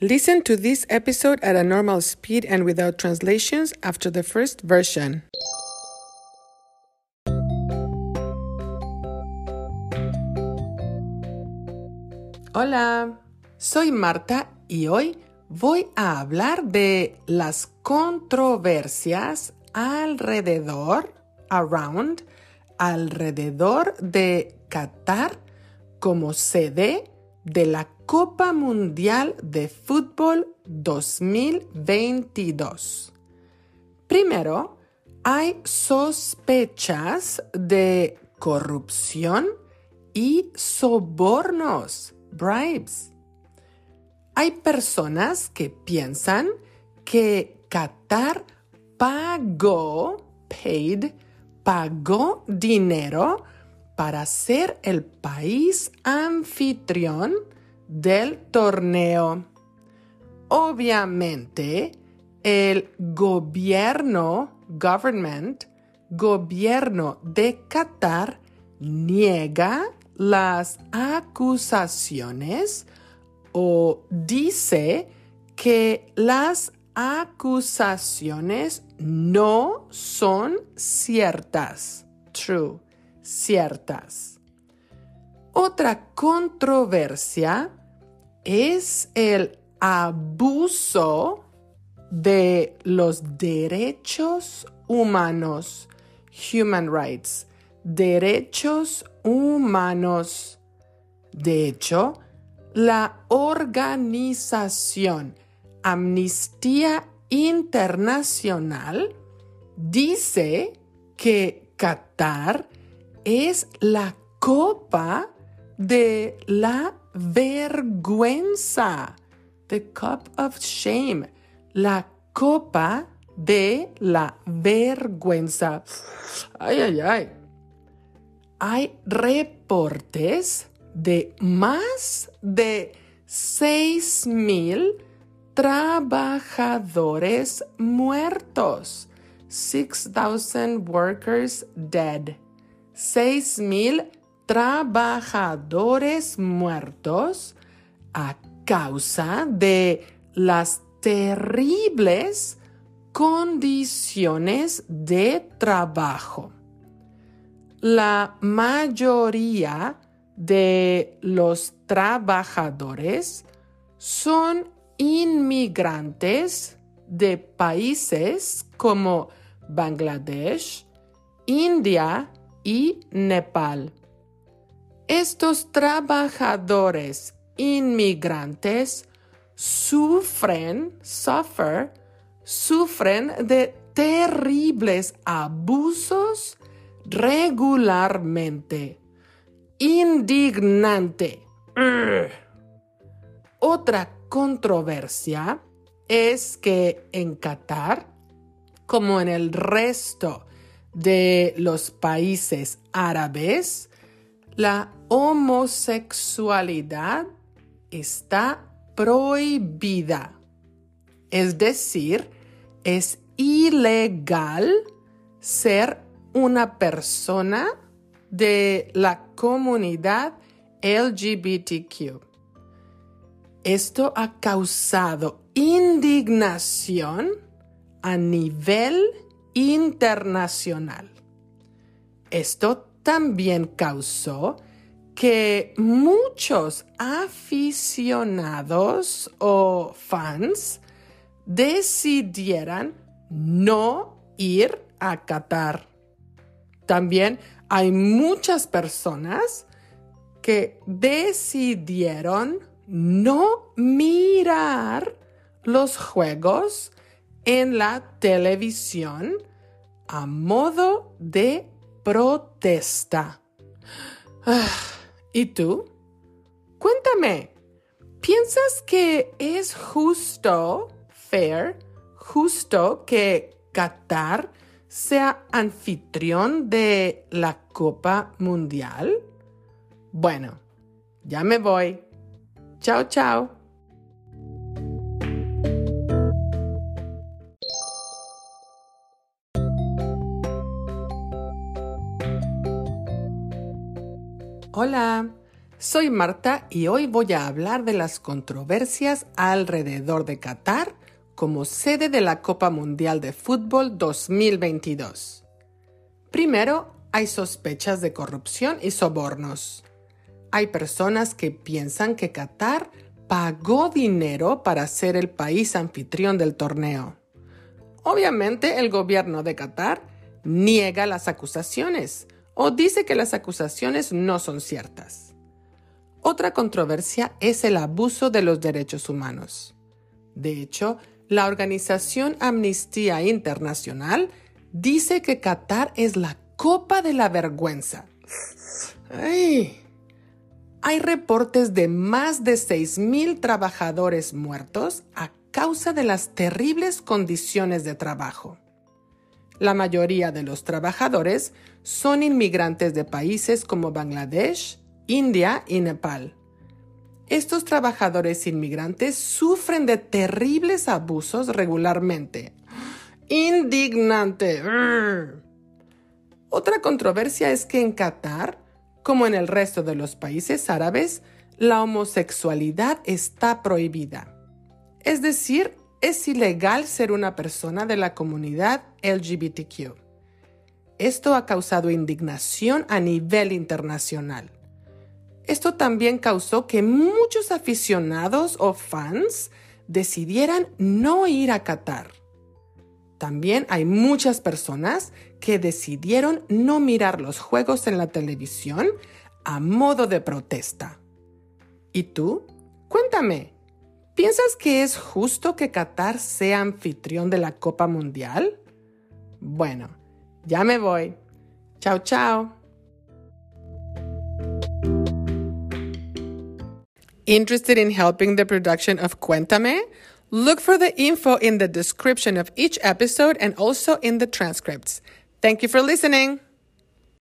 Listen to this episode at a normal speed and without translations after the first version. Hola, soy Marta y hoy voy a hablar de las controversias alrededor, around, alrededor de Qatar como sede de la Copa Mundial de Fútbol 2022. Primero, hay sospechas de corrupción y sobornos, bribes. Hay personas que piensan que Qatar pagó, paid, pagó dinero para ser el país anfitrión del torneo. Obviamente, el gobierno, government, gobierno de Qatar niega las acusaciones o dice que las acusaciones no son ciertas. True ciertas. Otra controversia es el abuso de los derechos humanos, human rights, derechos humanos. De hecho, la organización Amnistía Internacional dice que Qatar es la copa de la vergüenza. The cup of shame. La copa de la vergüenza. Ay, ay, ay. Hay reportes de más de 6 mil trabajadores muertos. 6,000 workers dead mil trabajadores muertos a causa de las terribles condiciones de trabajo. La mayoría de los trabajadores son inmigrantes de países como Bangladesh, India y Nepal. Estos trabajadores inmigrantes sufren, suffer, sufren de terribles abusos regularmente. Indignante. Otra controversia es que en Qatar, como en el resto de los países árabes, la homosexualidad está prohibida. Es decir, es ilegal ser una persona de la comunidad LGBTQ. Esto ha causado indignación a nivel internacional. Esto también causó que muchos aficionados o fans decidieran no ir a Qatar. También hay muchas personas que decidieron no mirar los juegos en la televisión a modo de protesta. Ah, ¿Y tú? Cuéntame, ¿piensas que es justo, fair, justo que Qatar sea anfitrión de la Copa Mundial? Bueno, ya me voy. Chao, chao. Hola, Soy Marta y hoy voy a hablar de las controversias alrededor de Qatar como sede de la Copa Mundial de Fútbol 2022. Primero, hay sospechas de corrupción y sobornos. Hay personas que piensan que Qatar pagó dinero para ser el país anfitrión del torneo. Obviamente el gobierno de Qatar niega las acusaciones o dice que las acusaciones no son ciertas. Otra controversia es el abuso de los derechos humanos. De hecho, la organización Amnistía Internacional dice que Qatar es la copa de la vergüenza. Hay reportes de más de 6.000 trabajadores muertos a causa de las terribles condiciones de trabajo. La mayoría de los trabajadores son inmigrantes de países como Bangladesh, India y Nepal. Estos trabajadores inmigrantes sufren de terribles abusos regularmente. Indignante. Otra controversia es que en Qatar, como en el resto de los países árabes, la homosexualidad está prohibida. Es decir, es ilegal ser una persona de la comunidad LGBTQ. Esto ha causado indignación a nivel internacional. Esto también causó que muchos aficionados o fans decidieran no ir a Qatar. También hay muchas personas que decidieron no mirar los juegos en la televisión a modo de protesta. ¿Y tú? Cuéntame, ¿piensas que es justo que Qatar sea anfitrión de la Copa Mundial? Bueno, ya me voy. Chao, chao. Interested in helping the production of Cuéntame? Look for the info in the description of each episode and also in the transcripts. Thank you for listening.